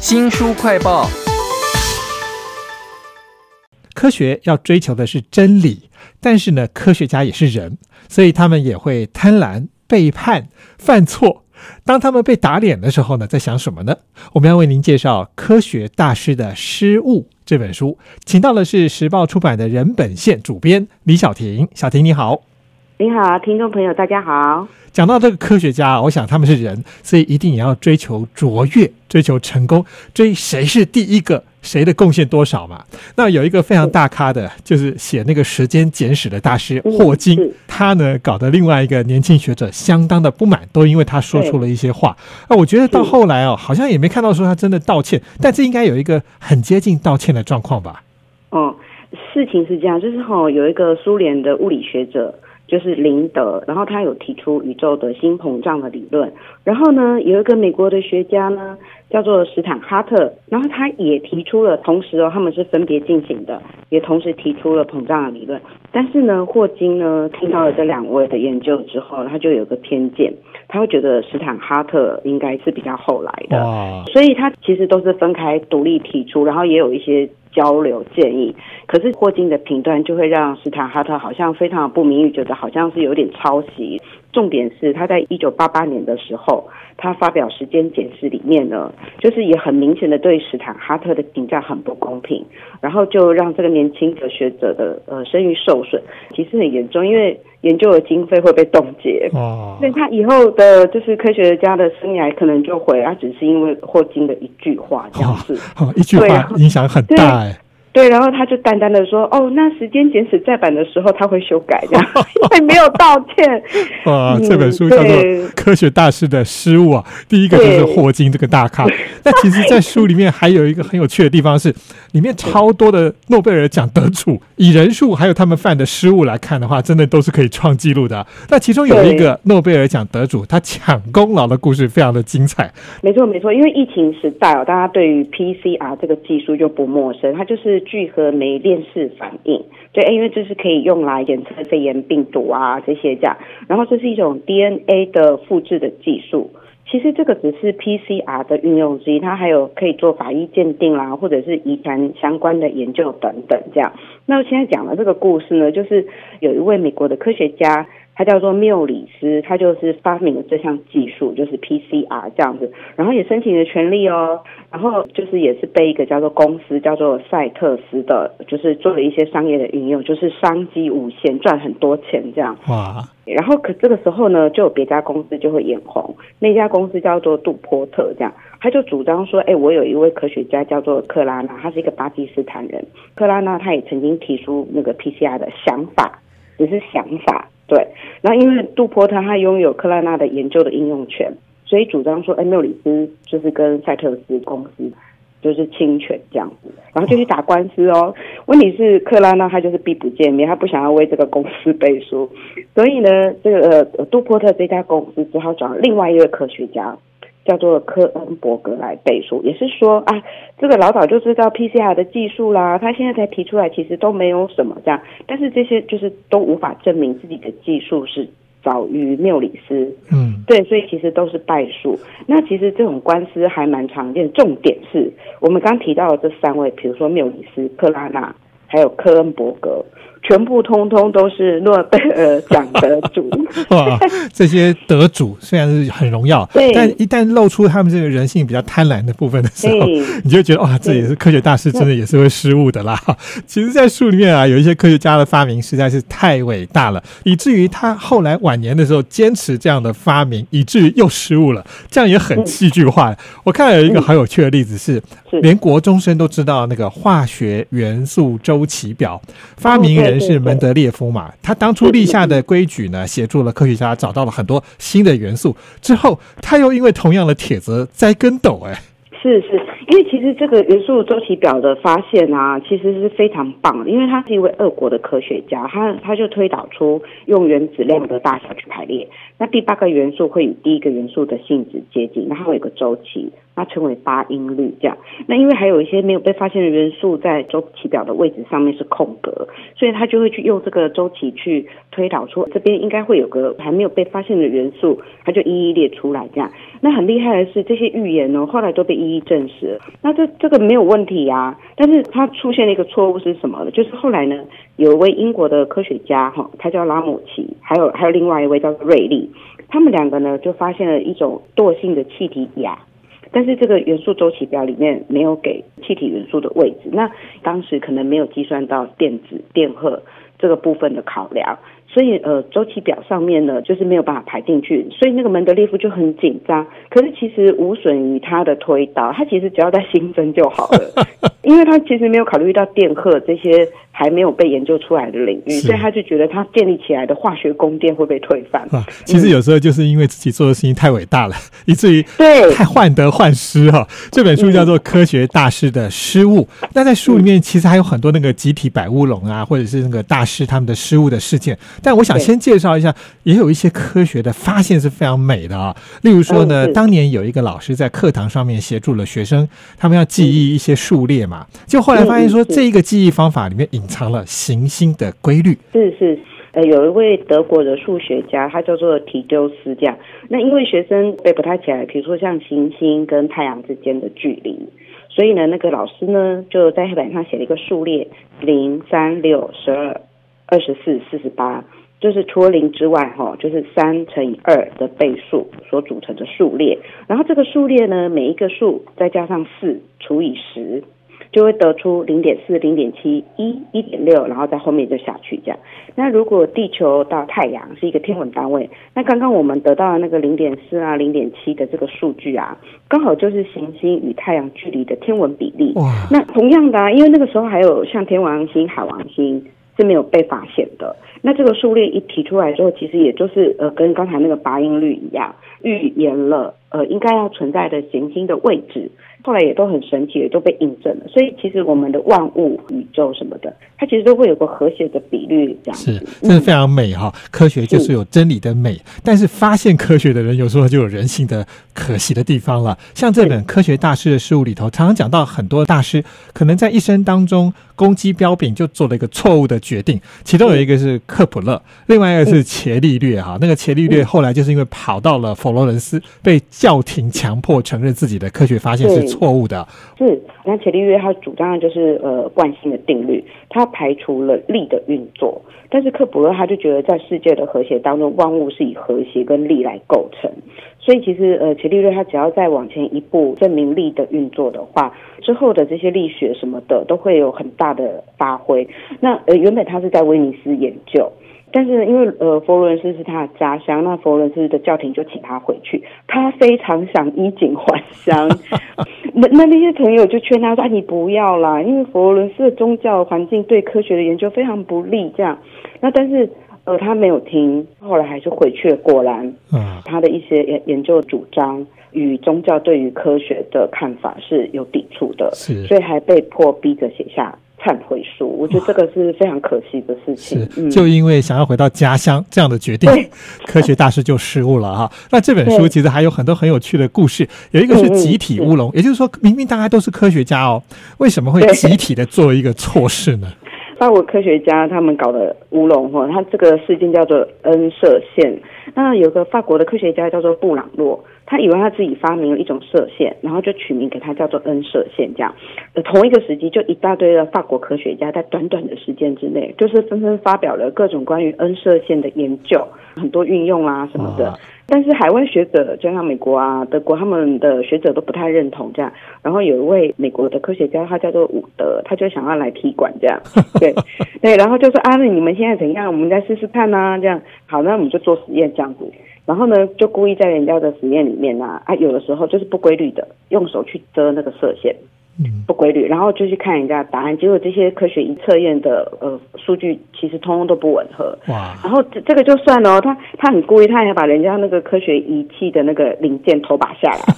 新书快报。科学要追求的是真理，但是呢，科学家也是人，所以他们也会贪婪、背叛、犯错。当他们被打脸的时候呢，在想什么呢？我们要为您介绍《科学大师的失误》这本书，请到的是时报出版的人本线主编李小婷。小婷你好，你好，听众朋友大家好。讲到这个科学家，我想他们是人，所以一定也要追求卓越，追求成功，追谁是第一个，谁的贡献多少嘛。那有一个非常大咖的，就是写那个《时间简史》的大师霍金，他呢搞得另外一个年轻学者相当的不满，都因为他说出了一些话。那我觉得到后来哦，好像也没看到说他真的道歉，但这应该有一个很接近道歉的状况吧？哦，事情是这样，就是哈，有一个苏联的物理学者。就是林德，然后他有提出宇宙的新膨胀的理论，然后呢，有一个美国的学家呢，叫做史坦哈特，然后他也提出了，同时哦，他们是分别进行的，也同时提出了膨胀的理论。但是呢，霍金呢，听到了这两位的研究之后，他就有个偏见，他会觉得史坦哈特应该是比较后来的，所以他其实都是分开独立提出，然后也有一些。交流建议，可是霍金的评断就会让斯坦哈特好像非常不名誉，觉得好像是有点抄袭。重点是他在一九八八年的时候，他发表时间简史里面呢，就是也很明显的对史坦哈特的评价很不公平，然后就让这个年轻的学者的呃声誉受损，其实很严重，因为研究的经费会被冻结，哦，所以他以后的就是科学家的生涯可能就毁，他只是因为霍金的一句话这样子，哦一句话影响很大哎。对，然后他就淡淡的说：“哦，那时间简史再版的时候他会修改的，因为没有道歉。”啊，这本书叫做《科学大师的失误》啊，第一个就是霍金这个大咖。那其实，在书里面还有一个很有趣的地方是，里面超多的诺贝尔奖得主，以人数还有他们犯的失误来看的话，真的都是可以创纪录的。那其中有一个诺贝尔奖得主，他抢功劳的故事非常的精彩。没错，没错，因为疫情时代哦，大家对于 PCR 这个技术就不陌生，它就是。聚合酶链式反应，对，因为这是可以用来检测肺炎病毒啊这些这样，然后这是一种 DNA 的复制的技术。其实这个只是 PCR 的运用之一，它还有可以做法医鉴定啦，或者是遗传相关的研究等等这样。那现在讲的这个故事呢，就是有一位美国的科学家。他叫做缪里斯，他就是发明了这项技术，就是 PCR 这样子，然后也申请了权利哦，然后就是也是被一个叫做公司叫做赛特斯的，就是做了一些商业的运用，就是商机无限，赚很多钱这样。哇！然后可这个时候呢，就有别家公司就会眼红，那家公司叫做杜波特，这样他就主张说，哎，我有一位科学家叫做克拉纳，他是一个巴基斯坦人，克拉纳他也曾经提出那个 PCR 的想法，只是想法。对，那因为杜波特他拥有克拉纳的研究的应用权，所以主张说，哎，缪里斯就是跟赛特斯公司就是侵权这样子，然后就去打官司哦。问题是克拉纳他就是避不见面，他不想要为这个公司背书，所以呢，这个杜波特这家公司只好找另外一位科学家。叫做科恩伯格来背书，也是说啊，这个老早就知道 PCR 的技术啦，他现在才提出来，其实都没有什么这样，但是这些就是都无法证明自己的技术是早于缪里斯，嗯，对，所以其实都是败诉。那其实这种官司还蛮常见，重点是我们刚提到的这三位，比如说缪里斯、克拉纳，还有科恩伯格。全部通通都是诺贝尔奖得主 哇！这些得主虽然是很荣耀，但一旦露出他们这个人性比较贪婪的部分的时候，你就觉得哇，这也是科学大师真的也是会失误的啦。其实，在书里面啊，有一些科学家的发明实在是太伟大了，以至于他后来晚年的时候坚持这样的发明，以至于又失误了，这样也很戏剧化。我看到有一个很有趣的例子是，连国中生都知道那个化学元素周期表发明人。是门德列夫嘛？他当初立下的规矩呢，协助了科学家找到了很多新的元素。之后，他又因为同样的帖子栽跟斗，哎，是是，因为其实这个元素周期表的发现啊，其实是非常棒，因为他是一位俄国的科学家，他他就推导出用原子量的大小去排列，那第八个元素会与第一个元素的性质接近，然后有个周期，那称为八音律这样。那因为还有一些没有被发现的元素在周期表的位置上面是空格，所以他就会去用这个周期去推导出这边应该会有个还没有被发现的元素，他就一一列出来这样。那很厉害的是这些预言呢，后来都被一一证实。那这这个没有问题啊，但是它出现了一个错误是什么呢？就是后来呢，有一位英国的科学家哈，他叫拉姆齐，还有还有另外一位叫瑞利，他们两个呢就发现了一种惰性的气体氩。但是这个元素周期表里面没有给气体元素的位置，那当时可能没有计算到电子电荷这个部分的考量，所以呃周期表上面呢就是没有办法排进去，所以那个门德列夫就很紧张。可是其实无损于他的推导，他其实只要在新增就好了，因为他其实没有考虑到电荷这些。还没有被研究出来的领域，所以他就觉得他建立起来的化学宫殿会被推翻。啊，其实有时候就是因为自己做的事情太伟大了，以至于对太患得患失哈。这本书叫做《科学大师的失误》，那在书里面其实还有很多那个集体摆乌龙啊，或者是那个大师他们的失误的事件。但我想先介绍一下，也有一些科学的发现是非常美的啊。例如说呢，当年有一个老师在课堂上面协助了学生，他们要记忆一些数列嘛，就后来发现说这一个记忆方法里面隐藏了行星的规律。是是，呃，有一位德国的数学家，他叫做提丢斯，这样。那因为学生背不太起来，比如说像行星跟太阳之间的距离，所以呢，那个老师呢就在黑板上写了一个数列：零、三、六、十二、二十四、四十八，就是除了零之外，哈，就是三乘以二的倍数所组成的数列。然后这个数列呢，每一个数再加上四除以十。就会得出零点四、零点七、一、一点六，然后在后面就下去这样。那如果地球到太阳是一个天文单位，那刚刚我们得到的那个零点四啊、零点七的这个数据啊，刚好就是行星与太阳距离的天文比例。哇！那同样的啊，因为那个时候还有像天王星、海王星是没有被发现的。那这个数列一提出来之后，其实也就是呃，跟刚才那个八音率一样，预言了呃应该要存在的行星的位置。后来也都很神奇，也都被印证了。所以其实我们的万物、宇宙什么的，它其实都会有个和谐的比率，这样是，真的非常美哈。科学就是有真理的美，但是发现科学的人有时候就有人性的可惜的地方了。像这本《科学大师的事物》里头，常常讲到很多大师可能在一生当中攻击标炳就做了一个错误的决定。其中有一个是克普勒，另外一个是伽利略哈。那个伽利略后来就是因为跑到了佛罗伦斯，被教廷强迫承认自己的科学发现是。错误的是，那伽利略他主张的就是呃惯性的定律，他排除了力的运作，但是克普勒他就觉得在世界的和谐当中，万物是以和谐跟力来构成，所以其实呃伽利略他只要再往前一步证明力的运作的话，之后的这些力学什么的都会有很大的发挥。那呃原本他是在威尼斯研究。但是因为呃佛罗伦斯是他的家乡，那佛罗伦斯的教廷就请他回去，他非常想衣锦还乡。那那那些朋友就劝他说：“你不要啦，因为佛罗伦斯的宗教环境对科学的研究非常不利。”这样，那但是呃他没有听，后来还是回去了。果然，嗯，他的一些研研究主张与宗教对于科学的看法是有抵触的，是，所以还被迫逼着写下。忏悔书，我觉得这个是非常可惜的事情。是，就因为想要回到家乡这样的决定，科学大师就失误了哈。那这本书其实还有很多很有趣的故事，有一个是集体乌龙，也就是说，明明大家都是科学家哦，为什么会集体的做一个错事呢？法国科学家他们搞的乌龙哈，他这个事件叫做恩射线。那有个法国的科学家叫做布朗洛。他以为他自己发明了一种射线，然后就取名给他叫做恩射线，这样。同一个时期就一大堆的法国科学家在短短的时间之内，就是纷纷发表了各种关于恩射线的研究，很多运用啊什么的。但是海外学者，就像美国啊、德国，他们的学者都不太认同这样。然后有一位美国的科学家，他叫做伍德，他就想要来踢馆这样。对对，然后就说啊，那你们现在怎样？我们再试试看啊，这样。好，那我们就做实验这样子。然后呢，就故意在人家的实验里面呢，啊，有的时候就是不规律的，用手去遮那个射线，不规律，然后就去看人家答案，结果这些科学仪测验的呃数据其实通通都不吻合。哇！然后这这个就算了，他他很故意，他还把人家那个科学仪器的那个零件偷拔下来。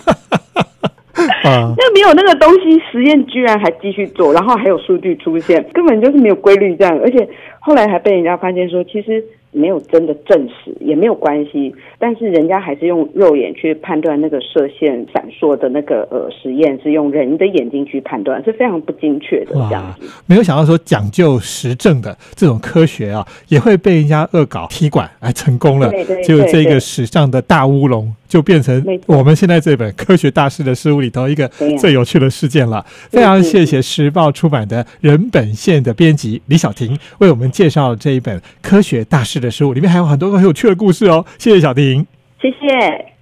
那没有那个东西，实验居然还继续做，然后还有数据出现，根本就是没有规律这样，而且后来还被人家发现说，其实。没有真的证实，也没有关系。但是人家还是用肉眼去判断那个射线闪烁的那个呃实验，是用人的眼睛去判断，是非常不精确的。这样子，没有想到说讲究实证的这种科学啊，也会被人家恶搞踢馆，哎，成功了，就这个史上的大乌龙，就变成我们现在这本科学大师的书里头一个最有趣的事件了。非常谢谢时报出版的人本线的编辑李小婷为我们介绍这一本科学大师的食物，里面还有很多很有趣的故事哦。谢谢小婷，谢谢。